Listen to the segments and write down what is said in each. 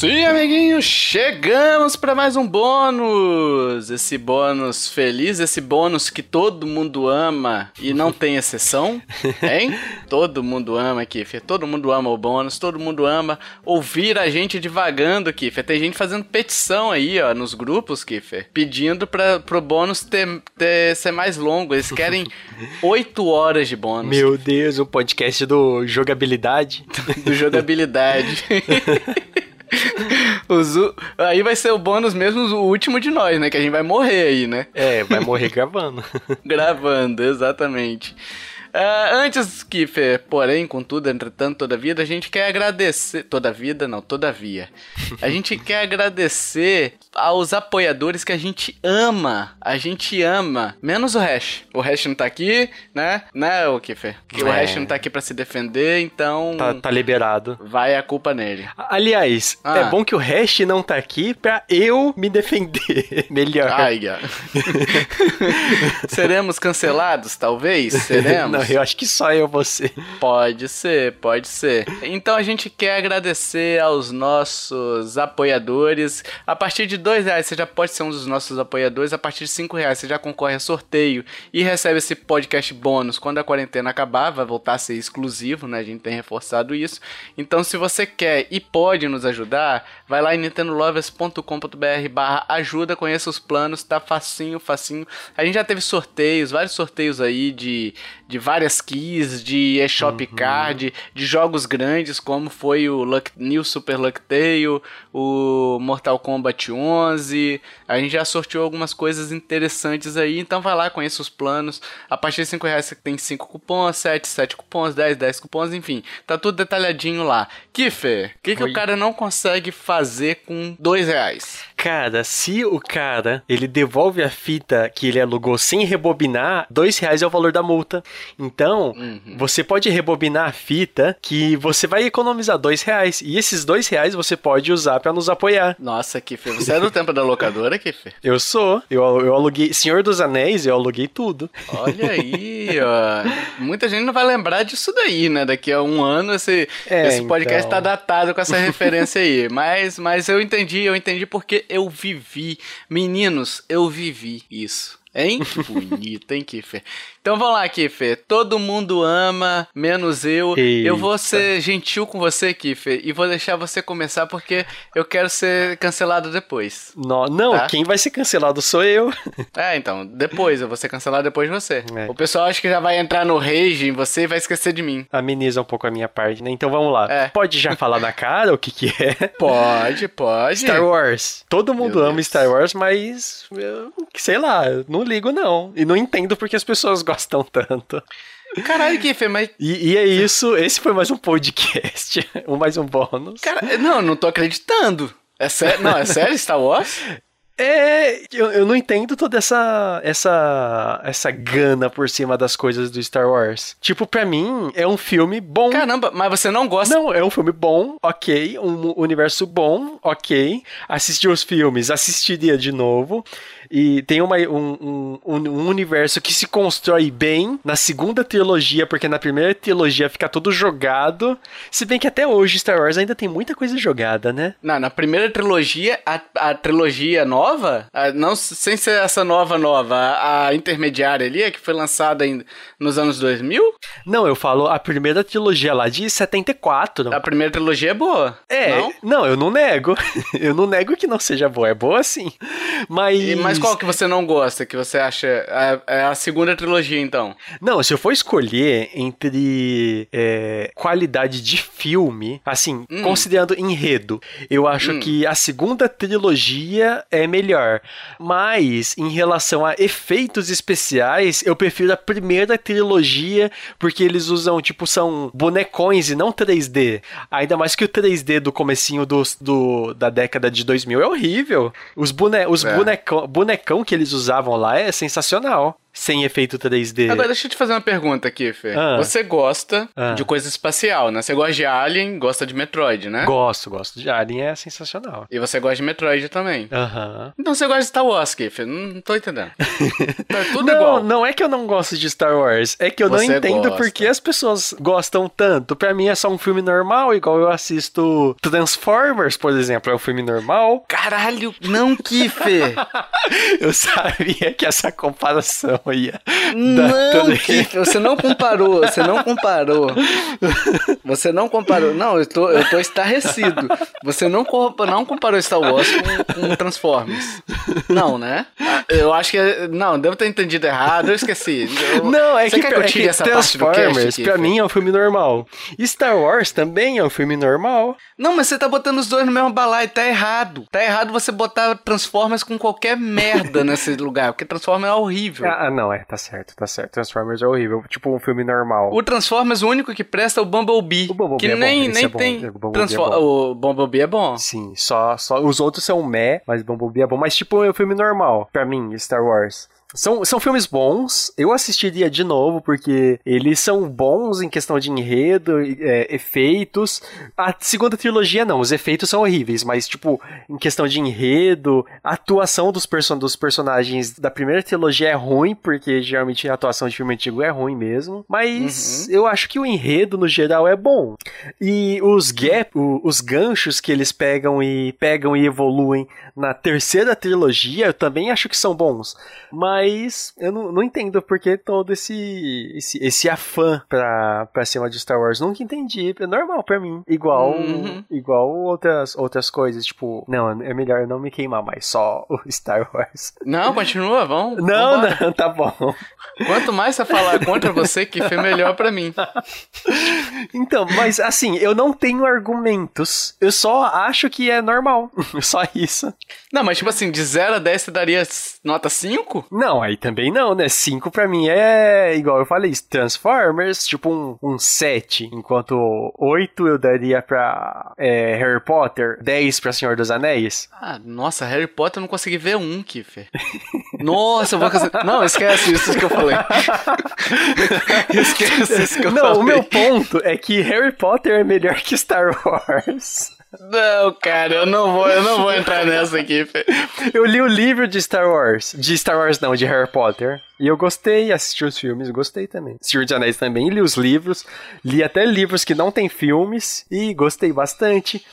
Sim, amiguinhos, chegamos para mais um bônus. Esse bônus feliz, esse bônus que todo mundo ama e não tem exceção, hein? todo mundo ama, Kiffer. Todo mundo ama o bônus, todo mundo ama ouvir a gente divagando, Kiffer. Tem gente fazendo petição aí, ó, nos grupos, Kiffer, pedindo para pro bônus ter, ter, ser mais longo. Eles querem 8 horas de bônus. Meu Deus, o podcast do jogabilidade. do jogabilidade. Aí vai ser o bônus mesmo, o último de nós, né? Que a gente vai morrer aí, né? É, vai morrer gravando. gravando, exatamente. Uh, antes, Kiffer, porém, contudo, entretanto, toda vida, a gente quer agradecer. Toda vida, não, todavia. A gente quer agradecer aos apoiadores que a gente ama. A gente ama. Menos o Hash. O Hash não tá aqui, né? Né, o Kiffer? Que é. o Hash não tá aqui pra se defender, então. Tá, tá liberado. Vai a culpa nele. Aliás, ah. é bom que o Hash não tá aqui pra eu me defender melhor. Ai, Seremos cancelados, talvez? Seremos? Não, eu acho que só eu você. Pode ser, pode ser. Então a gente quer agradecer aos nossos apoiadores. A partir de dois reais você já pode ser um dos nossos apoiadores. A partir de cinco reais você já concorre a sorteio e recebe esse podcast bônus quando a quarentena acabar. Vai voltar a ser exclusivo, né? A gente tem reforçado isso. Então se você quer e pode nos ajudar, vai lá em nintendolovers.com.br barra ajuda, conheça os planos, tá facinho, facinho. A gente já teve sorteios, vários sorteios aí de, de várias keys, de eShop uhum. Card, de jogos grandes como foi o Luck, New Super Luck Tale, o Mortal Kombat 11. A gente já sorteou algumas coisas interessantes aí, então vai lá, conheça os planos. A partir de 5 reais você tem 5 cupons, 7, 7 cupons, 10, 10 cupons, enfim. Tá tudo detalhadinho lá. Kiffer, o que, que o cara não consegue fazer com 2 reais? Cara, se o cara ele devolve a fita que ele alugou sem rebobinar, dois reais é o valor da multa. Então, uhum. você pode rebobinar a fita que você vai economizar dois reais. E esses dois reais você pode usar para nos apoiar. Nossa, Kiffer, você é do tempo da locadora, Kiffer? Eu sou. Eu, eu aluguei. Senhor dos Anéis, eu aluguei tudo. Olha aí, ó. Muita gente não vai lembrar disso daí, né? Daqui a um ano esse, é, esse podcast então... tá datado com essa referência aí. Mas, mas eu entendi, eu entendi porque eu vivi. Meninos, eu vivi isso. Hein? Que bonito, hein, Kiffer? Então vamos lá, Kiffer. Todo mundo ama, menos eu. Eita. Eu vou ser gentil com você, Kiffer, e vou deixar você começar porque eu quero ser cancelado depois. Não, não tá? quem vai ser cancelado sou eu. É, então, depois, eu vou ser cancelado depois de você. É. O pessoal acha que já vai entrar no rage em você e vai esquecer de mim. Ameniza um pouco a minha parte, né? Então vamos lá. É. Pode já falar na cara o que que é? Pode, pode. Star Wars. Todo mundo Meu ama Deus. Star Wars, mas eu, sei lá, não ligo não. E não entendo porque as pessoas gostam tanto. Caralho, que mas. E, e, é isso, esse foi mais um podcast. mais um bônus. Cara, não, não tô acreditando. É sério? Não, é sério Star Wars? É, eu, eu não entendo toda essa, essa essa gana por cima das coisas do Star Wars. Tipo, pra mim, é um filme bom. Caramba, mas você não gosta? Não, é um filme bom, ok. Um universo bom, ok. Assistir os filmes, assistiria de novo. E tem uma, um, um, um, universo que se constrói bem na segunda trilogia, porque na primeira trilogia fica todo jogado. Se bem que até hoje Star Wars ainda tem muita coisa jogada, né? Não, na primeira trilogia, a, a trilogia nova, a, não sem ser essa nova nova, a, a intermediária ali, a que foi lançada em, nos anos 2000? Não, eu falo a primeira trilogia lá de 74. A primeira trilogia é boa. É, não, não eu não nego. eu não nego que não seja boa, é boa sim. Mas. E, mas qual que você não gosta, que você acha. É, é a segunda trilogia, então? Não, se eu for escolher entre é, qualidade de filme, assim, hum. considerando enredo, eu acho hum. que a segunda trilogia é melhor. Mas, em relação a efeitos especiais, eu prefiro a primeira trilogia, porque eles usam, tipo, são bonecões e não 3D. Ainda mais que o 3D do comecinho do, do da década de 2000 é horrível. Os, bone, os é. Bonecão que eles usavam lá é sensacional. Sem efeito 3D. Agora, deixa eu te fazer uma pergunta aqui, Fê. Ah. Você gosta ah. de coisa espacial, né? Você gosta de Alien, gosta de Metroid, né? Gosto, gosto de Alien, é sensacional. E você gosta de Metroid também. Aham. Uhum. Então você gosta de Star Wars, Fê? Não, tô entendendo. tá tudo não, igual. Não é que eu não gosto de Star Wars, é que eu você não entendo gosta. porque as pessoas gostam tanto. Pra mim é só um filme normal, igual eu assisto Transformers, por exemplo, é um filme normal. Caralho, não, Kiffer! eu sabia que essa comparação ia. Não, Kiffer, você não comparou, você não comparou. Você não comparou. Não, eu tô, eu tô estarrecido. Você não, não comparou Star Wars com, com Transformers. Não, né? Eu acho que. Não, devo ter entendido errado, eu esqueci. Eu, não, é que, que, eu é que essa Transformers, pra mim, é um filme normal. Star Wars também é um filme normal. Não, mas você tá botando os dois no mesmo balaio, tá errado. Tá errado você botar Transformers com qualquer merda nesse lugar, porque Transformers é horrível. Ah, não, é, tá certo, tá certo. Transformers é horrível, tipo um filme normal. O Transformers, o único que presta é o Bumblebee. O Bumblebee que é nem, bom, nem é tem. O Bumblebee, Transform... é o Bumblebee é bom. Sim, só, só. Os outros são meh, mas o Bumblebee é bom. Mas, tipo, é um filme normal, pra mim, Star Wars. São, são filmes bons, eu assistiria de novo, porque eles são bons em questão de enredo, é, efeitos. A segunda trilogia não, os efeitos são horríveis, mas, tipo, em questão de enredo, a atuação dos, person dos personagens da primeira trilogia é ruim, porque geralmente a atuação de filme antigo é ruim mesmo. Mas uhum. eu acho que o enredo, no geral, é bom. E os gap, o, os ganchos que eles pegam e pegam e evoluem na terceira trilogia, eu também acho que são bons. Mas eu não, não entendo porque todo esse, esse, esse afã pra, pra cima de Star Wars. Nunca entendi. É normal pra mim. Igual, uhum. igual outras, outras coisas. Tipo, não, é melhor não me queimar mais só o Star Wars. Não, continua, vamos. Não, vamos não, tá bom. Quanto mais você falar contra você, que foi melhor para mim. Então, mas assim, eu não tenho argumentos. Eu só acho que é normal. Só isso. Não, mas tipo assim, de 0 a 10 você daria nota 5? Não, aí também não, né? 5 pra mim é igual eu falei, Transformers, tipo um, um 7. Enquanto 8 eu daria pra é, Harry Potter, 10 pra Senhor dos Anéis. Ah, nossa, Harry Potter eu não consegui ver um, Kiffer. nossa, eu vou conseguir... Não, esquece isso que eu falei. esquece isso que eu não, falei. Não, o meu ponto é que Harry Potter é melhor que Star Wars. Não, cara, eu não vou, eu não vou entrar nessa aqui. Eu li o livro de Star Wars, de Star Wars não, de Harry Potter. E eu gostei, assisti os filmes, gostei também. Senhor dos Anéis também, li os livros, li até livros que não tem filmes e gostei bastante.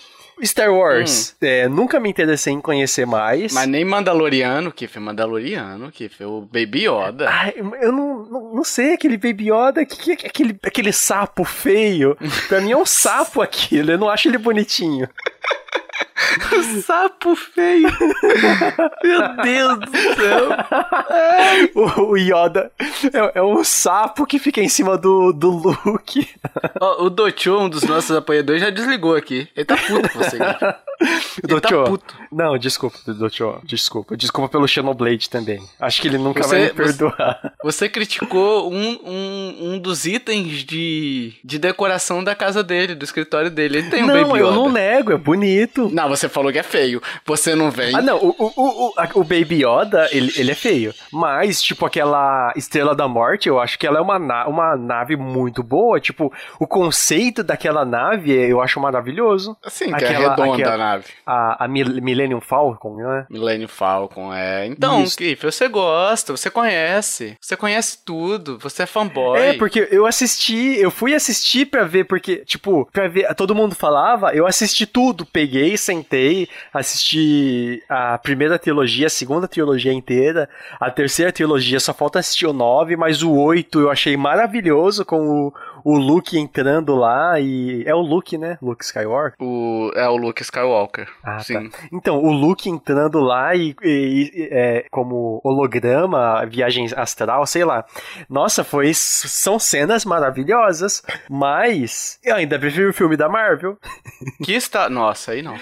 Star Wars, hum. é, nunca me interessei em conhecer mais. Mas nem Mandaloriano, que foi Mandaloriano, que foi o Baby Yoda. Ai, eu não, não, não, sei, aquele Baby Yoda, que, que, aquele, aquele sapo feio. pra mim é um sapo aquilo, eu não acho ele bonitinho. Sapo feio. Meu Deus do céu. o, o, Yoda é, é, um sapo que fica em cima do, do Luke. Oh, o Docho, um dos nossos apoiadores, já desligou aqui. Ele tá puto com você. Ele tá puto. Não, desculpa, Docho. Desculpa. Desculpa pelo Xenoblade também. Acho que ele nunca você, vai me perdoar. Você, você criticou um, um, um dos itens de, de decoração da casa dele, do escritório dele. Ele tem um não, Baby Yoda. Não, eu não nego, é bonito. Não, você falou que é feio. Você não vem. Ah, não. O, o, o, o Baby Yoda, ele, ele é feio. Mas, tipo, aquela Estrela da Morte, eu acho que ela é uma, na uma nave muito boa. Tipo, o conceito daquela nave eu acho maravilhoso. Sim, aquela, que é redonda aquela, a nave. A, a Millennium Falcon, né? Millennium Falcon, é. Então, Kiff, você gosta, você conhece. Você conhece tudo, você é fanboy. É, porque eu assisti, eu fui assistir pra ver, porque, tipo, pra ver, todo mundo falava, eu assisti tudo, peguei, sentei, assisti a primeira trilogia, a segunda trilogia inteira, a terceira trilogia só falta assistir o 9, mas o 8 eu achei maravilhoso com o, o Luke entrando lá e. É o Luke, né? Luke Skywalker? O... É o Luke Skywalker. Ah, tá. sim. Tá. Então, o Luke entrando lá e, e, e é, como holograma, viagem astral, sei lá. Nossa, foi. São cenas maravilhosas, mas eu ainda prefiro o filme da Marvel. Que está. Nossa, aí não.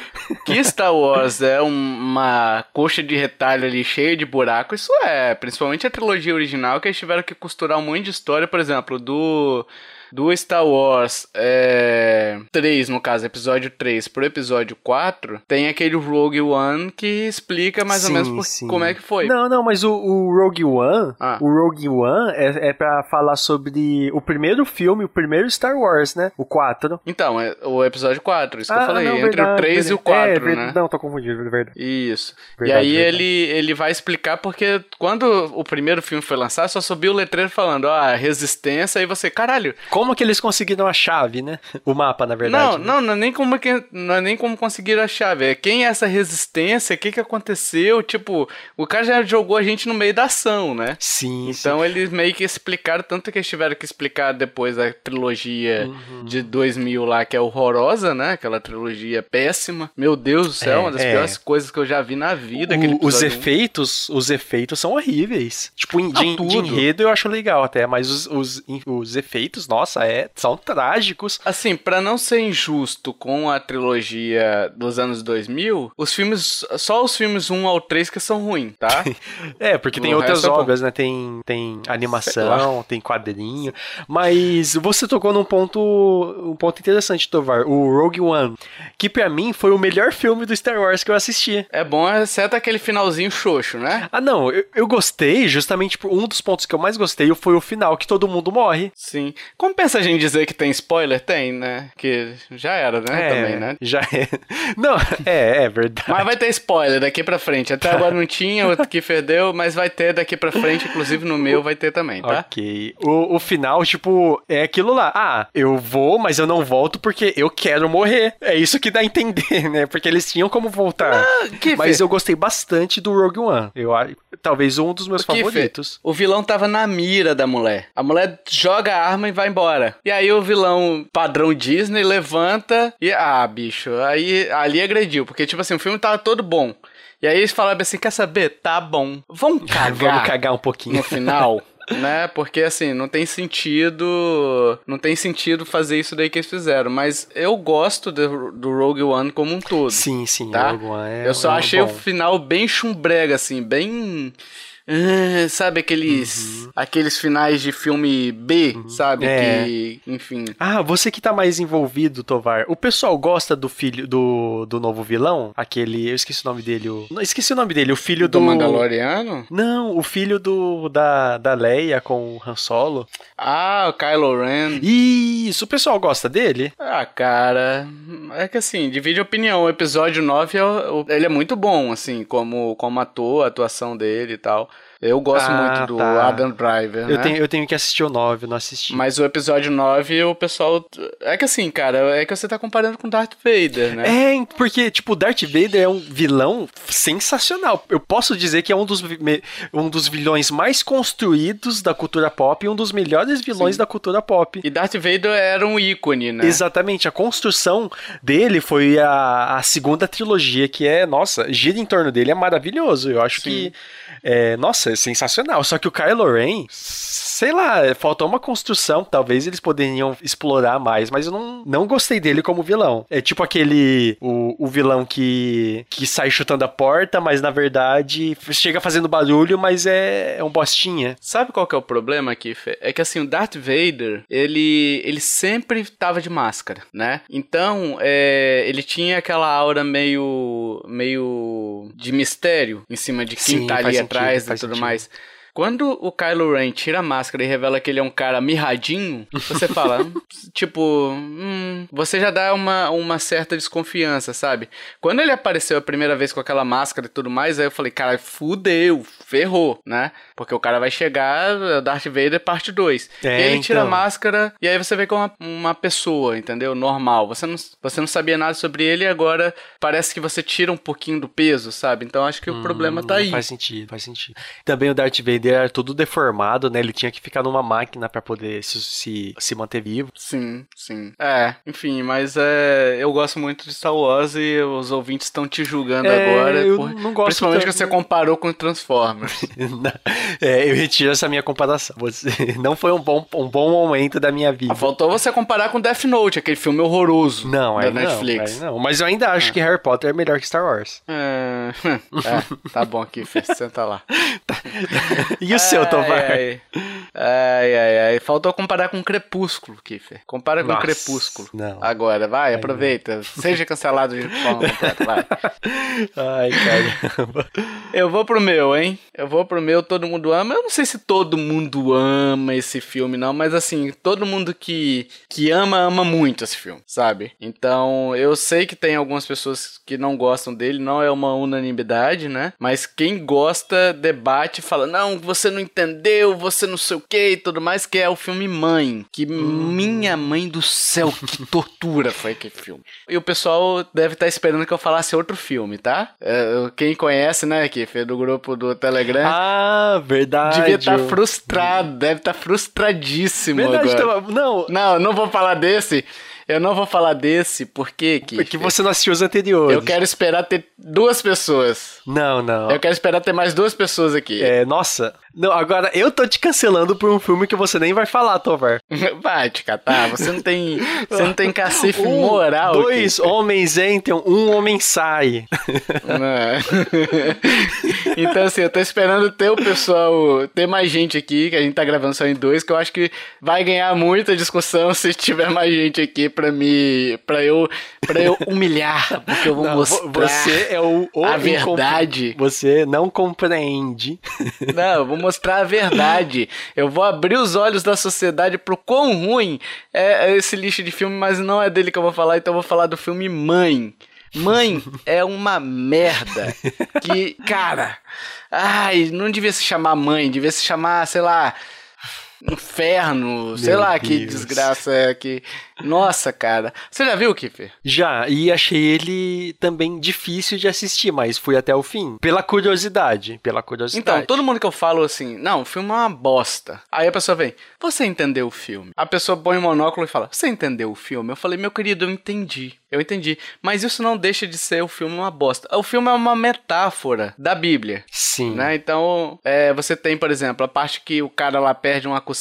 Que Star Wars é uma coxa de retalho ali cheia de buraco, isso é. Principalmente a trilogia original, que eles tiveram que costurar um monte de história, por exemplo, do do Star Wars é, 3, no caso, episódio 3 pro episódio 4, tem aquele Rogue One que explica mais sim, ou menos por, como é que foi. Não, não, mas o, o Rogue One, ah. o Rogue One é, é pra falar sobre o primeiro filme, o primeiro Star Wars, né? O 4. Então, é o episódio 4, isso ah, que eu ah, falei, não, entre verdade, o 3 verdade. e o 4, é, né? Não, tô confundido, verdade. Isso. Verdade, e aí ele, ele vai explicar porque quando o primeiro filme foi lançado, só subiu o letreiro falando, ó, ah, resistência, aí você, caralho. Como que eles conseguiram a chave, né? O mapa, na verdade. Não, né? não, não é nem como que, não é nem como conseguiram a chave, é quem é essa resistência, o que que aconteceu, tipo, o cara já jogou a gente no meio da ação, né? Sim, Então sim. eles meio que explicaram, tanto que eles tiveram que explicar depois a trilogia uhum. de 2000 lá, que é horrorosa, né? Aquela trilogia péssima. Meu Deus do céu, é, uma das é. piores coisas que eu já vi na vida. O, os efeitos, os efeitos são horríveis. Tipo, de, ah, de, enredo eu acho legal até, mas os, os, os efeitos, nossa, é, são trágicos. Assim, para não ser injusto com a trilogia dos anos 2000, os filmes, só os filmes 1 ao 3 que são ruins, tá? é, porque tem outras é obras, né? Tem, tem animação, tem quadrinho. Mas você tocou num ponto, um ponto interessante, Tovar. O Rogue One, que para mim foi o melhor filme do Star Wars que eu assisti. É bom, exceto aquele finalzinho xoxo, né? Ah, não, eu, eu gostei, justamente por um dos pontos que eu mais gostei foi o final, que todo mundo morre. Sim. Compensa a gente dizer que tem spoiler? Tem, né? Que já era, né? É, Também, né? Já é. Não, é, é verdade. Mas vai ter spoiler daqui pra frente. Até agora não tinha, o que perdeu, mas vai ter daqui pra frente, inclusive no meu vai ter também, tá? Ok. O, o final, tipo, é aquilo lá. Ah, eu vou, mas eu não volto porque eu quero morrer. É isso que dá a entender, né? Porque eles tinham como voltar. Ah, mas eu gostei bastante do Rogue One. Eu talvez um dos meus o favoritos. O vilão tava na mira da mulher. A mulher joga a arma e vai embora. E aí o vilão padrão Disney levanta e ah, bicho, aí ali agrediu, porque tipo assim, o filme tava todo bom. E aí eles falaram assim, quer saber? Tá bom. Vamos cagar. Vamos cagar um pouquinho. No final. né? Porque assim, não tem sentido. Não tem sentido fazer isso daí que eles fizeram. Mas eu gosto do, do Rogue One como um todo. Sim, sim, tá? Rogue One é. Eu só é achei bom. o final bem chumbrega, assim, bem. Sabe aqueles uhum. aqueles finais de filme B, uhum. sabe? É. Que, enfim. Ah, você que tá mais envolvido, Tovar. O pessoal gosta do filho do, do novo vilão? Aquele. Eu esqueci o nome dele. O, não, esqueci o nome dele. O filho do. Do Mandaloriano? Não, o filho do da, da Leia com o Han Solo. Ah, o Kylo Ren. Isso, o pessoal gosta dele? Ah, cara. É que assim, divide opinião. O episódio 9 é, ele é muito bom, assim, como, como ator, a atuação dele e tal. Eu gosto ah, muito do tá. Adam Driver, eu né? Tenho, eu tenho que assistir o 9, não assisti. Mas o episódio 9, o pessoal... É que assim, cara, é que você tá comparando com Darth Vader, né? É, porque, tipo, Darth Vader é um vilão sensacional. Eu posso dizer que é um dos, um dos vilões mais construídos da cultura pop e um dos melhores vilões Sim. da cultura pop. E Darth Vader era um ícone, né? Exatamente. A construção dele foi a, a segunda trilogia, que é, nossa, gira em torno dele, é maravilhoso. Eu acho Sim. que é, nossa, é sensacional. Só que o Kylo Ren, sei lá, faltou uma construção. Talvez eles poderiam explorar mais, mas eu não, não gostei dele como vilão. É tipo aquele. O, o vilão que, que sai chutando a porta, mas na verdade chega fazendo barulho, mas é, é um bostinha. Sabe qual que é o problema aqui, Fê? É que assim, o Darth Vader, ele, ele sempre tava de máscara, né? Então, é, ele tinha aquela aura meio. meio de mistério em cima de quem Sim, tá ali atrás atrás e tudo sentido. mais. Quando o Kylo Ren tira a máscara e revela que ele é um cara mirradinho, você fala, tipo, hum, você já dá uma, uma certa desconfiança, sabe? Quando ele apareceu a primeira vez com aquela máscara e tudo mais, aí eu falei, cara, fudeu, ferrou, né? Porque o cara vai chegar, Darth Vader parte 2. É, e aí ele tira a então. máscara e aí você vê como uma, uma pessoa, entendeu? Normal. Você não, você não sabia nada sobre ele e agora parece que você tira um pouquinho do peso, sabe? Então acho que hum, o problema tá aí. Faz sentido, faz sentido. Também o Darth Vader dele era tudo deformado, né? Ele tinha que ficar numa máquina para poder se, se, se, manter vivo. Sim, sim. É, enfim, mas é, eu gosto muito de Star Wars e os ouvintes estão te julgando é, agora. Eu por, não gosto Principalmente tanto. que você comparou com Transformers. é, eu retiro essa minha comparação. Você, não foi um bom, um bom momento da minha vida. Ah, faltou você comparar com Death Note, aquele filme horroroso não, da Netflix. Não, não, mas eu ainda acho é. que Harry Potter é melhor que Star Wars. É é, tá bom aqui, Fê, senta lá. e o seu, Tovar? Ai, ai, ai, ai. Faltou comparar com Crepúsculo, Kiffer. Compara com Nossa, Crepúsculo. não. Agora, vai, aproveita. Seja cancelado de forma completa, vai. Ai, caramba. Eu vou pro meu, hein? Eu vou pro meu, todo mundo ama. Eu não sei se todo mundo ama esse filme, não, mas assim, todo mundo que, que ama, ama muito esse filme, sabe? Então, eu sei que tem algumas pessoas que não gostam dele, não é uma unanimidade, né? Mas quem gosta, debate, fala: não, você não entendeu, você não sei o que e tudo mais, que é o filme Mãe. Que minha mãe do céu, que tortura foi aquele filme. E o pessoal deve estar esperando que eu falasse outro filme, tá? É, quem conhece, né, que fez do grupo do Telegram. Ah, verdade. Devia estar frustrado, deve estar frustradíssimo Verdade, agora. Tova- não, Não, não vou falar desse. Eu não vou falar desse, porque que porque você não assistiu os anteriores. eu quero esperar ter duas pessoas. Não, não. Eu quero esperar ter mais duas pessoas aqui. É, nossa. Não, agora eu tô te cancelando por um filme que você nem vai falar, Tovar. Vai te catar, você não tem, você não tem cacife Um, moral. Dois aqui. homens entram, um homem sai. Não. então, assim, eu tô esperando ter o pessoal, ter mais gente aqui, que a gente tá gravando só em dois, que eu acho que vai ganhar muita discussão se tiver mais gente aqui pra me. pra eu, pra eu humilhar, porque eu vou Não, mostrar. vo- você é o, o a incompre- verdade. Você não compreende. Não, eu vou mostrar a verdade. Eu vou abrir os olhos da sociedade pro quão ruim é esse lixo de filme, mas não é dele que eu vou falar, então eu vou falar do filme Mãe. Mãe é uma merda. Que, cara, ai, não devia se chamar mãe, devia se chamar, sei lá, inferno, sei Meu lá que Deus. desgraça é que. Nossa, cara. Você já viu, Kiffer? Já, e achei ele também difícil de assistir, mas fui até o fim. Pela curiosidade. Pela curiosidade. Então, todo mundo que eu falo assim, não, o filme é uma bosta. Aí a pessoa vem, você entendeu o filme? A pessoa põe o monóculo e fala, você entendeu o filme? Eu falei, meu querido, eu entendi. Eu entendi. Mas isso não deixa de ser o filme uma bosta. O filme é uma metáfora da Bíblia. Sim. Né? Então, é, você tem, por exemplo, a parte que o cara lá perde uma costela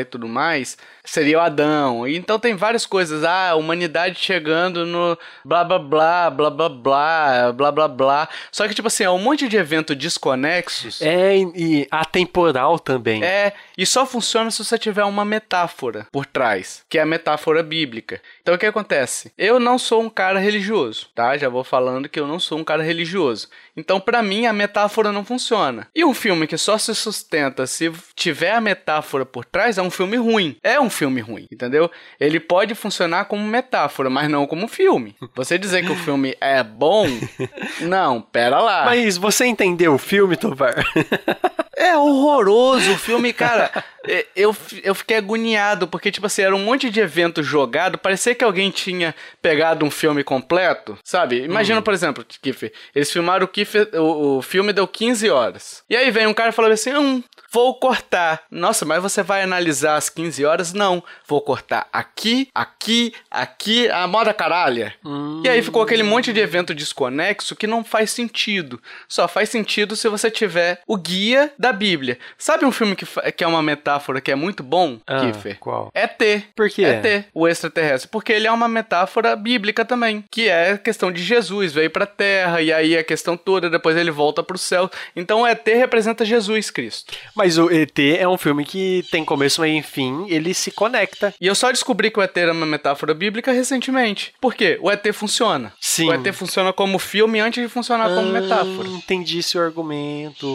e tudo mais, seria o Adão. E Então tem várias coisas. Ah, a humanidade chegando no blá blá blá, blá blá blá, blá blá blá. Só que, tipo assim, é um monte de evento desconexos. É, e atemporal também. É, e só funciona se você tiver uma metáfora por trás, que é a metáfora bíblica. Então o que acontece? Eu não sou um cara religioso, tá? Já vou falando que eu não sou um cara religioso. Então pra mim a metáfora não funciona. E um filme que só se sustenta se tiver a metáfora por trás é um filme ruim. É um filme ruim, entendeu? Ele pode funcionar como metáfora, mas não como filme. Você dizer que o filme é bom, não, pera lá. Mas você entendeu o filme, Tovar? É horroroso o filme, cara. Eu, eu fiquei agoniado, porque, tipo assim, era um monte de evento jogado. Parecia que alguém tinha pegado um filme completo, sabe? Imagina, por exemplo, Kiffer. Eles filmaram o Kiffer, o, o filme deu 15 horas. E aí vem um cara e fala assim: hum, vou cortar. Nossa, mas você vai analisar as 15 horas? Não. Vou cortar aqui, aqui, aqui, a moda caralha. E aí ficou aquele monte de evento desconexo que não faz sentido. Só faz sentido se você tiver o guia da Bíblia. Sabe um filme que, que é uma metáfora que é muito bom, Ah, Kiffer? qual? É T. Por quê? É T, o extraterrestre. Porque ele é uma metáfora bíblica também. Que é a questão de Jesus, veio pra Terra, e aí a questão toda, depois ele volta pro céu. Então ET representa Jesus Cristo. Mas o ET é um filme que tem começo, meio e fim, ele se conecta. E eu só descobri que o ET era uma metáfora bíblica recentemente. Por quê? O ET funciona. Sim. O ET funciona como filme antes de funcionar como Ah, metáfora. Entendi seu argumento.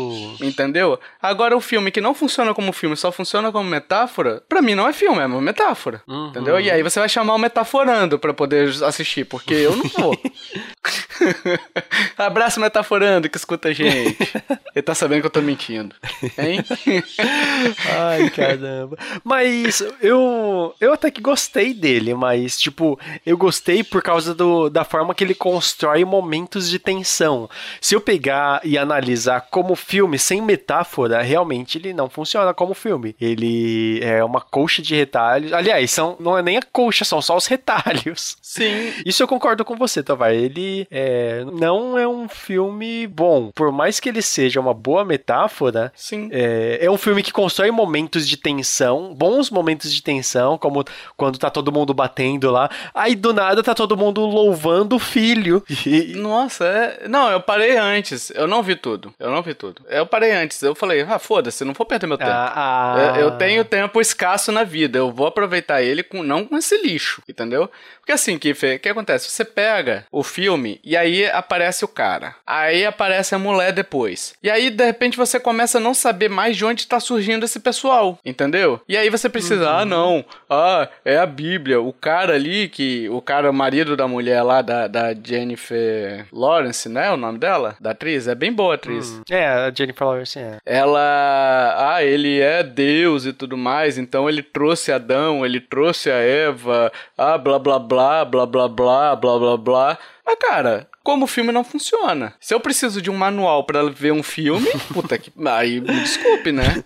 Entendeu? Agora, o filme que não funciona como filme, só funciona como metáfora, pra mim não é filme, é uma metáfora. Uhum. Entendeu? E aí você vai chamar o metaforando pra poder assistir, porque eu não vou. Abraço metaforando que escuta a gente. Ele tá sabendo que eu tô mentindo. Hein? Ai, caramba. Mas eu, eu até que gostei dele, mas, tipo, eu gostei por causa do, da forma que ele constrói momentos de tensão. Se eu pegar e analisar como filme, sem metáfora, realmente ele não funciona como filme. Ele é uma colcha de retalhos. Aliás, são, não é nem a colcha, são só os retalhos. Sim. Isso eu concordo com você, Tovar. Ele é, não é um filme bom. Por mais que ele seja uma boa metáfora, Sim. É, é um filme que constrói momentos de tensão, bons momentos de tensão, como quando tá todo mundo batendo lá. Aí do nada tá todo mundo louvando o filho. E... Nossa, é... não, eu parei antes. Eu não vi tudo. Eu não vi tudo. Eu parei antes. Eu falei, ah, foda-se, não vou perder meu tempo. Ah, ah... Eu, tenho tempo escasso na vida. Eu vou aproveitar ele com não com esse lixo, entendeu? Porque assim, Kiffer, o que acontece? Você pega o filme e aí aparece o cara. Aí aparece a mulher depois. E aí, de repente, você começa a não saber mais de onde tá surgindo esse pessoal, entendeu? E aí você precisa, uhum. ah, não, ah, é a Bíblia. O cara ali, que. O cara, o marido da mulher lá, da, da Jennifer Lawrence, né? O nome dela? Da atriz? É bem boa atriz. Hum. É, a Jennifer Lawrence é. Ela. Ah, ele é Deus e tudo mais, então ele trouxe Adão, ele trouxe a Eva, ah, blá blá blá blá, blá blá blá, blá blá blá. Mas, cara, como o filme não funciona. Se eu preciso de um manual para ver um filme, puta que. Aí me desculpe, né?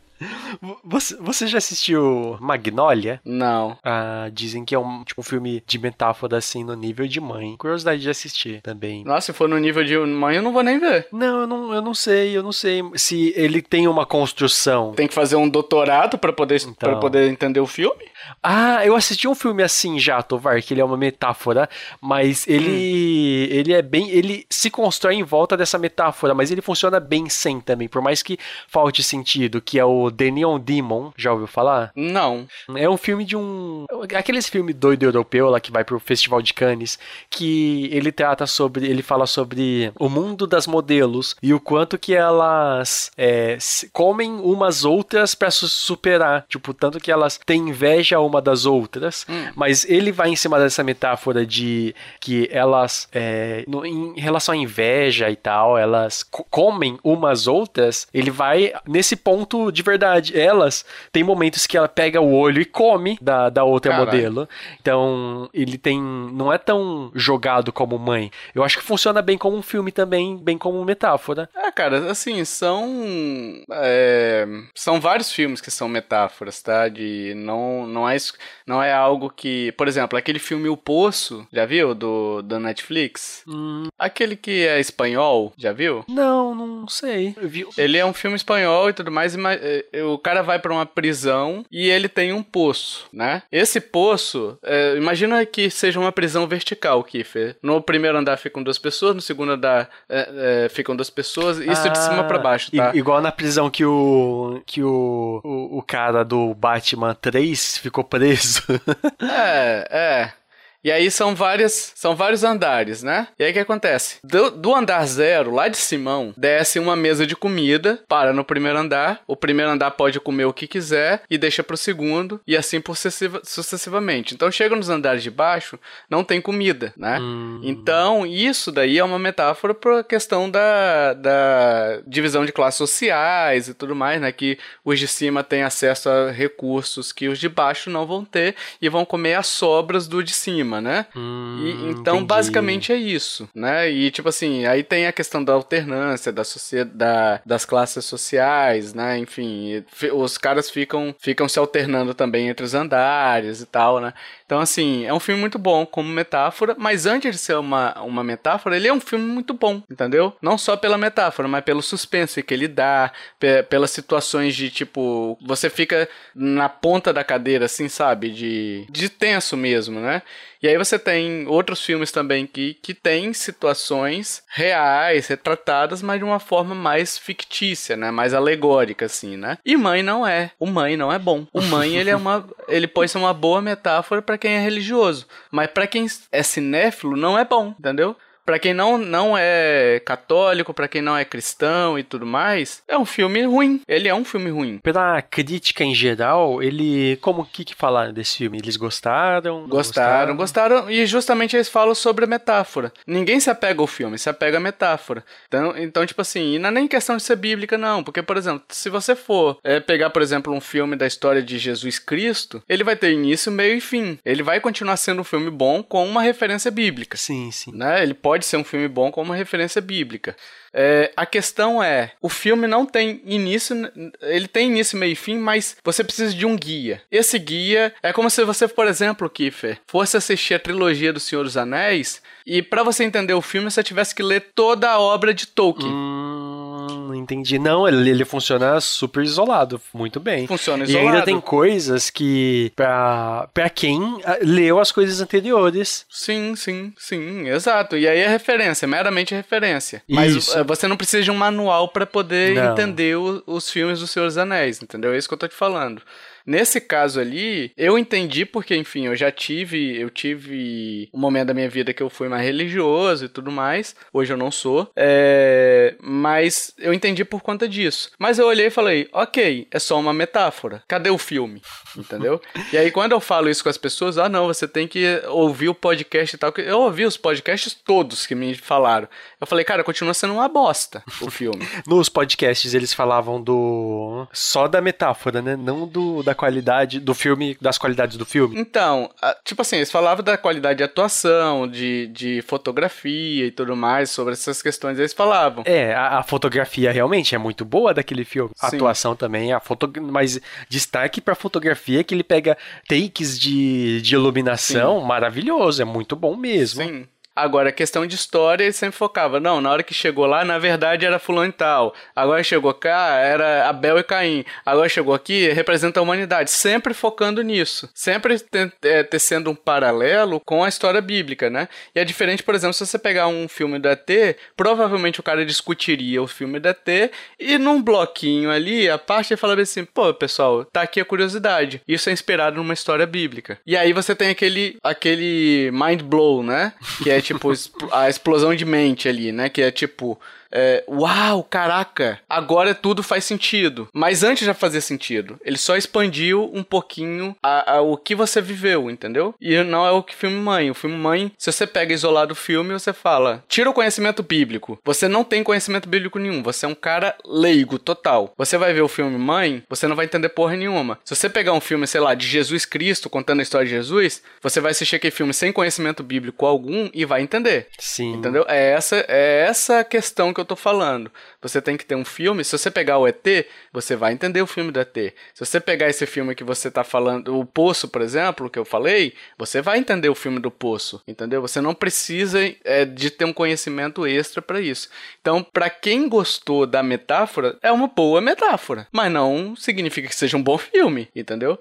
Você, você já assistiu Magnolia? Não. Ah, dizem que é um, tipo, um filme de metáfora assim no nível de mãe. Curiosidade de assistir também. Nossa, se for no nível de mãe, eu não vou nem ver. Não, eu não, eu não sei, eu não sei se ele tem uma construção. Tem que fazer um doutorado para poder, então... Pra poder entender o filme? Ah, eu assisti um filme assim já, Tovar, que ele é uma metáfora, mas ele hum. ele é bem, ele se constrói em volta dessa metáfora, mas ele funciona bem sem também, por mais que falte sentido, que é o The Neon Demon, já ouviu falar? Não. É um filme de um. Aqueles filme doido europeu lá que vai pro Festival de Cannes, que ele trata sobre. Ele fala sobre o mundo das modelos e o quanto que elas é, comem umas outras para se superar. Tipo, tanto que elas têm inveja uma das outras. Hum. Mas ele vai em cima dessa metáfora de que elas, é, no, em relação à inveja e tal, elas comem umas outras. Ele vai nesse ponto de verdade verdade. Elas tem momentos que ela pega o olho e come da, da outra Caralho. modelo. Então, ele tem. Não é tão jogado como mãe. Eu acho que funciona bem como um filme também, bem como metáfora. É, cara, assim, são. É, são vários filmes que são metáforas, tá? De. Não, não, é, não é algo que. Por exemplo, aquele filme O Poço, já viu? Do, do Netflix? Hum. Aquele que é espanhol, já viu? Não, não sei. Ele é um filme espanhol e tudo mais, o cara vai para uma prisão e ele tem um poço, né? Esse poço, é, imagina que seja uma prisão vertical, Kiffer. No primeiro andar ficam duas pessoas, no segundo andar é, é, ficam duas pessoas, isso ah, de cima para baixo, tá? Igual na prisão que o que o, o, o cara do Batman 3 ficou preso. é, é. E aí são várias, são vários andares, né? E aí o que acontece? Do, do, andar zero, lá de Simão, desce uma mesa de comida, para no primeiro andar. O primeiro andar pode comer o que quiser e deixa pro segundo, e assim sucessiva, sucessivamente. Então chega nos andares de baixo, não tem comida, né? Hum. Então isso daí é uma metáfora para a questão da, da divisão de classes sociais e tudo mais, né? Que os de cima têm acesso a recursos que os de baixo não vão ter e vão comer as sobras do de cima cima, né? Hum, e, então, entendi. basicamente é isso, né? E, tipo assim, aí tem a questão da alternância, da sociedade, das classes sociais, né? Enfim, os caras ficam, ficam se alternando também entre os andares e tal, né? Então, assim, é um filme muito bom como metáfora, mas antes de ser uma, uma metáfora, ele é um filme muito bom, entendeu? Não só pela metáfora, mas pelo suspense que ele dá, pelas situações de, tipo, você fica na ponta da cadeira, assim, sabe? De, de tenso mesmo, né? E aí você tem outros filmes também que, que tem situações reais, retratadas, mas de uma forma mais fictícia, né? Mais alegórica, assim, né? E Mãe não é. O Mãe não é bom. O Mãe, ele é uma... ele pode ser uma boa metáfora para quem é religioso. Mas para quem é cinéfilo, não é bom, entendeu? Para quem não, não é católico, para quem não é cristão e tudo mais, é um filme ruim. Ele é um filme ruim. Pela crítica em geral, ele. Como que, que falaram desse filme? Eles gostaram? Gostaram, gostaram, gostaram. E justamente eles falam sobre a metáfora. Ninguém se apega ao filme, se apega à metáfora. Então, então tipo assim, e não é nem questão de ser bíblica, não. Porque, por exemplo, se você for é, pegar, por exemplo, um filme da história de Jesus Cristo, ele vai ter início, meio e fim. Ele vai continuar sendo um filme bom com uma referência bíblica. Sim, sim. Né? Ele pode pode ser um filme bom como uma referência bíblica. É, a questão é, o filme não tem início, ele tem início, meio e fim, mas você precisa de um guia. Esse guia é como se você, por exemplo, Kiefer, fosse assistir a trilogia do Senhor dos Anéis e para você entender o filme você tivesse que ler toda a obra de Tolkien. Hum, entendi. Não, ele, ele funciona super isolado, muito bem. Funciona isolado. E ainda tem coisas que, pra, pra quem ah, leu as coisas anteriores. Sim, sim, sim, exato. E aí é referência, meramente referência. Mas Isso. Eh, você não precisa de um manual para poder não. entender o, os filmes do Senhor dos Anéis, entendeu? É isso que eu tô te falando. Nesse caso ali, eu entendi porque, enfim, eu já tive, eu tive um momento da minha vida que eu fui mais religioso e tudo mais. Hoje eu não sou. É... Mas eu entendi por conta disso. Mas eu olhei e falei, ok, é só uma metáfora. Cadê o filme? Entendeu? e aí quando eu falo isso com as pessoas, ah não, você tem que ouvir o podcast e tal. Eu ouvi os podcasts todos que me falaram. Eu falei, cara, continua sendo uma bosta o filme. Nos podcasts eles falavam do só da metáfora, né? Não do da qualidade do filme, das qualidades do filme? Então, tipo assim, eles falavam da qualidade de atuação, de, de fotografia e tudo mais, sobre essas questões eles falavam. É, a, a fotografia realmente é muito boa daquele filme. A Sim. atuação também, a foto, mas destaque pra fotografia que ele pega takes de, de iluminação Sim. maravilhoso, é muito bom mesmo. Sim. Agora, questão de história, ele sempre focava. Não, na hora que chegou lá, na verdade era fulano e tal. Agora chegou cá, era Abel e Caim. Agora chegou aqui, representa a humanidade. Sempre focando nisso. Sempre é, tecendo um paralelo com a história bíblica, né? E é diferente, por exemplo, se você pegar um filme do ET, provavelmente o cara discutiria o filme do ET e num bloquinho ali, a parte ele falaria assim, pô, pessoal, tá aqui a curiosidade. Isso é inspirado numa história bíblica. E aí você tem aquele, aquele mind blow, né? Que é tipo, a explosão de mente ali, né? Que é tipo, é, uau, caraca, agora tudo faz sentido. Mas antes já fazia sentido. Ele só expandiu um pouquinho a, a, o que você viveu, entendeu? E não é o que filme mãe. O filme mãe, se você pega isolado o filme, você fala, tira o conhecimento bíblico. Você não tem conhecimento bíblico nenhum. Você é um cara leigo, total. Você vai ver o filme mãe, você não vai entender porra nenhuma. Se você pegar um filme, sei lá, de Jesus Cristo contando a história de Jesus, você vai assistir aquele filme sem conhecimento bíblico algum e vai entender. Sim. Entendeu? É essa, é essa questão que eu tô falando. Você tem que ter um filme. Se você pegar o ET, você vai entender o filme do ET. Se você pegar esse filme que você tá falando, o Poço, por exemplo, que eu falei, você vai entender o filme do Poço, entendeu? Você não precisa é, de ter um conhecimento extra para isso. Então, para quem gostou da metáfora, é uma boa metáfora, mas não significa que seja um bom filme, entendeu?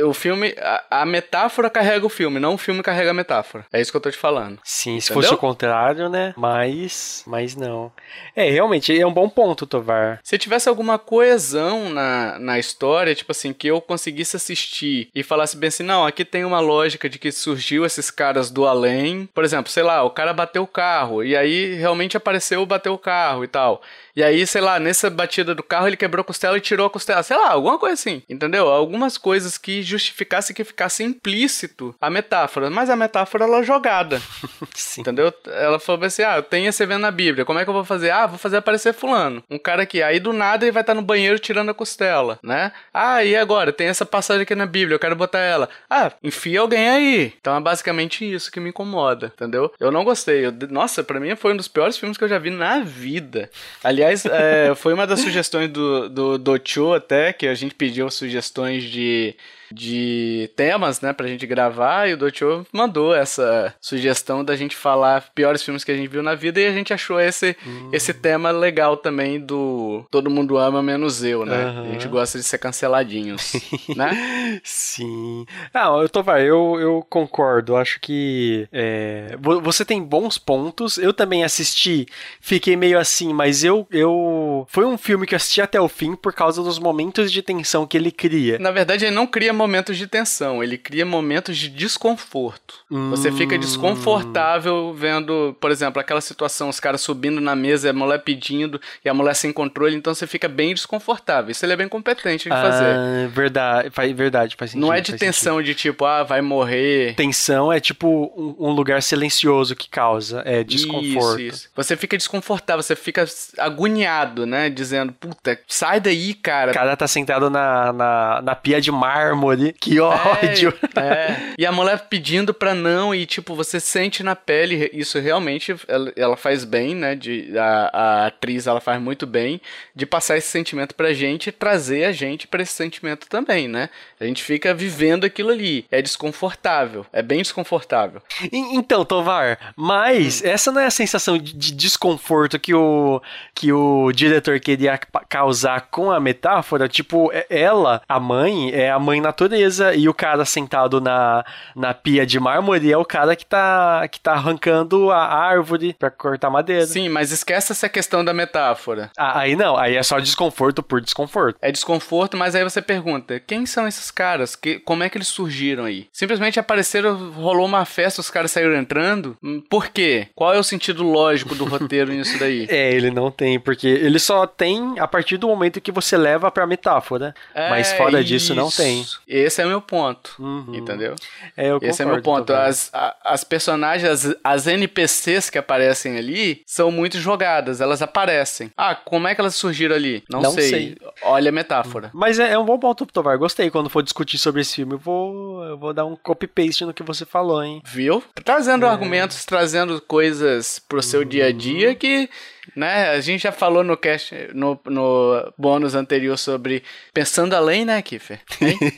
O filme, a, metáfora carrega o filme, não o filme carrega a metáfora. É isso que eu tô te falando. Sim, se fosse o contrário, né? Mas, mas não. É, realmente, é um bom ponto, Tovar. Se tivesse alguma coesão na, na história, tipo assim, que eu conseguisse assistir e falasse bem assim, não, aqui tem uma lógica de que surgiu esses caras do além. Por exemplo, sei lá, o cara bateu o carro e aí realmente apareceu bateu o carro e tal. E aí, sei lá, nessa batida do carro ele quebrou a costela e tirou a costela. Sei lá, alguma coisa assim. Entendeu? Algumas coisas que justificassem que ficasse implícito a metáfora. Mas a metáfora ela é jogada. Sim. Entendeu? Ela falou assim: ah, eu tenho esse evento na Bíblia. Como é que eu vou fazer? Ah, vou fazer aparecer fulano. Um cara que aí do nada ele vai estar no banheiro tirando a costela, né? Ah, e agora? Tem essa passagem aqui na Bíblia, eu quero botar ela. Ah, enfia alguém aí. Então é basicamente isso que me incomoda, entendeu? Eu não gostei. Eu, nossa, para mim foi um dos piores filmes que eu já vi na vida. Ali Aliás, é, foi uma das sugestões do, do, do até, que a gente pediu sugestões de de temas, né, pra gente gravar, e o Docho mandou essa sugestão da gente falar piores filmes que a gente viu na vida, e a gente achou esse, uhum. esse tema legal também do Todo Mundo Ama Menos Eu, né? Uhum. A gente gosta de ser canceladinhos, né? Sim. Não, eu tô, vai, eu, eu concordo, acho que é, você tem bons pontos, eu também assisti, fiquei meio assim, mas eu, eu... Foi um filme que eu assisti até o fim por causa dos momentos de tensão que ele cria. Na verdade, ele não cria momentos de tensão, ele cria momentos de desconforto. Hum. Você fica desconfortável vendo, por exemplo, aquela situação, os caras subindo na mesa e a mulher pedindo e a mulher sem controle, então você fica bem desconfortável. Isso ele é bem competente de fazer. Ah, verdade, faz, verdade, faz sentido. Não é de tensão sentido. de tipo, ah, vai morrer. Tensão é tipo um, um, lugar silencioso que causa, é desconforto. Isso, isso. Você fica desconfortável, você fica agoniado, né? Dizendo, puta, sai daí, cara. O cara tá sentado na, na, na pia de mármore mármore. Que ódio. É, é. E a mulher pedindo pra não, e tipo, você sente na pele, isso realmente ela, ela faz bem, né? De, a, a, atriz ela faz muito bem de passar esse sentimento pra gente e trazer a gente pra esse sentimento também, né? A gente fica vivendo aquilo ali. É desconfortável. É bem desconfortável. Então, Tovar, mas hum. essa não é a sensação de, de desconforto que o, que o diretor queria causar com a metáfora? Tipo, é, ela, a mãe, é a mãe natureza e o cara sentado na, na pia de mármore é o cara que tá, que tá arrancando a árvore para cortar madeira. Sim, mas esquece essa questão da metáfora. Ah, aí não, aí é só desconforto por desconforto. É desconforto, mas aí você pergunta, quem são esses caras? Que, como é que eles surgiram aí? Simplesmente apareceram, rolou uma festa, os caras saíram entrando? Hum, por quê? Qual é o sentido lógico do roteiro nisso daí? É, ele não tem, porque ele só tem a partir do momento que você leva pra metáfora. É, mas fora isso. disso, não tem. Esse é o meu ponto. Uhum. Entendeu? É, eu Esse é meu ponto. As, a, as personagens, as, as NPCs que aparecem ali são muito jogadas. Elas aparecem. Ah, como é que elas surgiram ali? Não, não sei. sei. Olha a metáfora. Mas é, é um bom ponto, Tovar. Gostei. Quando for discutir sobre esse filme, eu vou, eu vou dar um copy-paste no que você falou, hein? Viu? Trazendo é. argumentos, trazendo coisas pro seu uhum. dia a dia que né? A gente já falou no cast, no, no bônus anterior sobre pensando além, né, Kiffer?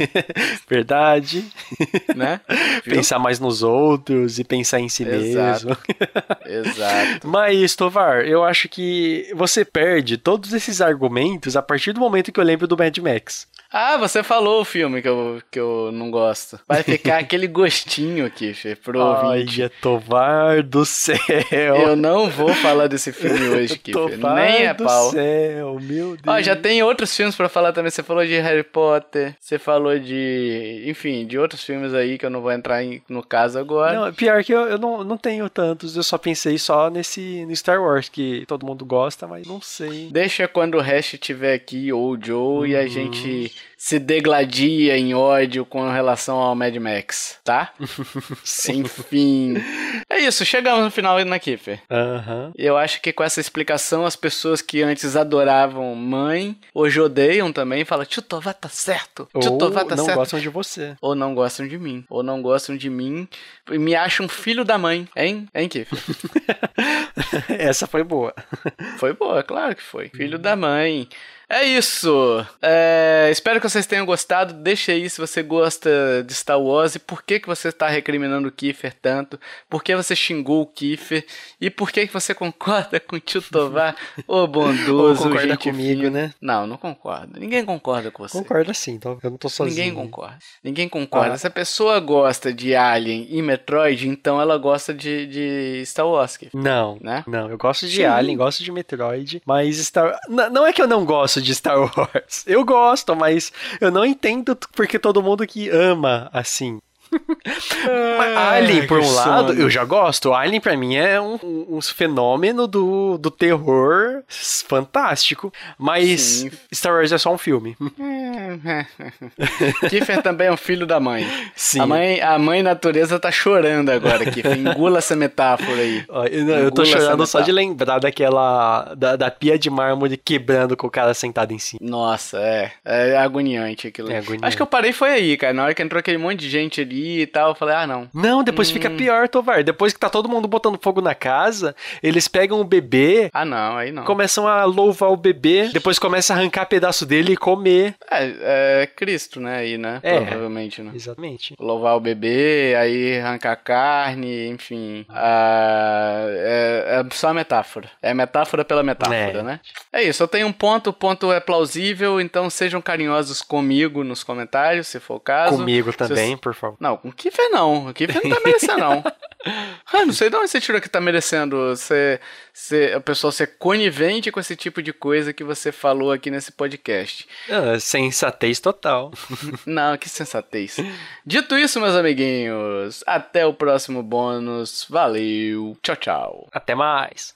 Verdade. Né? Pensar mais nos outros e pensar em si Exato. mesmo. Exato. Mas, Tovar, eu acho que você perde todos esses argumentos a partir do momento que eu lembro do Mad Max. Ah, você falou o filme que eu, que eu não gosto. Vai ficar aquele gostinho aqui, Fê, pro ouvinte. Ai, Tovar do céu. Eu não vou falar desse filme hoje, Kiffer. Nem é pau. do céu, meu Deus. Ó, já tem outros filmes para falar também. Você falou de Harry Potter, você falou de... Enfim, de outros filmes aí que eu não vou entrar em, no caso agora. Não, pior que eu, eu não, não tenho tantos. Eu só pensei só nesse no Star Wars, que todo mundo gosta, mas não sei. Deixa quando o Hash estiver aqui, ou o Joe, uhum. e a uhum. gente se degladia em ódio com relação ao Mad Max, tá? Enfim. É isso, chegamos no final na Kiffer. Uhum. Eu acho que com essa explicação, as pessoas que antes adoravam mãe, hoje odeiam também, falam, tio Tová tá certo, tio Tová tá não certo. não gostam de você. Ou não gostam de mim. Ou não gostam de mim e me acham filho da mãe, hein? Hein, Kiffer? essa foi boa. Foi boa, claro que foi. Filho da mãe. É isso. É, espero que vocês tenham gostado. Deixe aí se você gosta de Star Wars e por que, que você está recriminando o Kiefer tanto. Por que você xingou o Kiefer e por que, que você concorda com o tio Tovar, ô bondoso. Ou concorda comigo, fina. né? Não, não concordo. Ninguém concorda com você. Concorda sim, então eu não tô sozinho. Ninguém concorda. Ninguém concorda. Ah. Se a pessoa gosta de Alien e Metroid, então ela gosta de, de Star Wars. Kiefer, não, né? Não, eu gosto de sim. Alien, gosto de Metroid, mas Star... não é que eu não gosto gosto de Star Wars. Eu gosto, mas eu não entendo porque todo mundo que ama assim. Ah, Alien, por um sono. lado, eu já gosto. Alien, pra mim, é um, um fenômeno do, do terror fantástico. Mas Sim. Star Wars é só um filme. Kiefer também é um filho da mãe. Sim. A mãe, a mãe natureza tá chorando agora, Kiefer. Engula essa metáfora aí. Eu, eu tô chorando só de lembrar daquela. Da, da, pia de mármore quebrando com o cara sentado em cima. Nossa, é. É agoniante aquilo. É agoniante. Acho que eu parei foi aí, cara. Na hora que entrou aquele monte de gente ali e tal. Eu falei, ah, não. Não, depois hum. fica pior, Tovar. Depois que tá todo mundo botando fogo na casa, eles pegam o bebê. Ah, não, aí não. Começam a louvar o bebê, depois começa a arrancar pedaço dele e comer. É, é Cristo, né? Aí, né? É, Provavelmente, né? Exatamente. Louvar o bebê, aí arrancar carne, enfim. Ah, é, é só metáfora. É metáfora pela metáfora, é. né? É isso, eu tenho um ponto, o ponto é plausível, então sejam carinhosos comigo nos comentários, se for o caso. Comigo também, por favor. Não, com o Kiffer não. O Kiffer não tá merecendo, não. ah, não sei de onde você tirou que tá merecendo ser, ser, a pessoa ser conivente com esse tipo de coisa que você falou aqui nesse podcast. Ah, sensatez total. não, que sensatez. Dito isso, meus amiguinhos, até o próximo bônus. Valeu. Tchau, tchau. Até mais.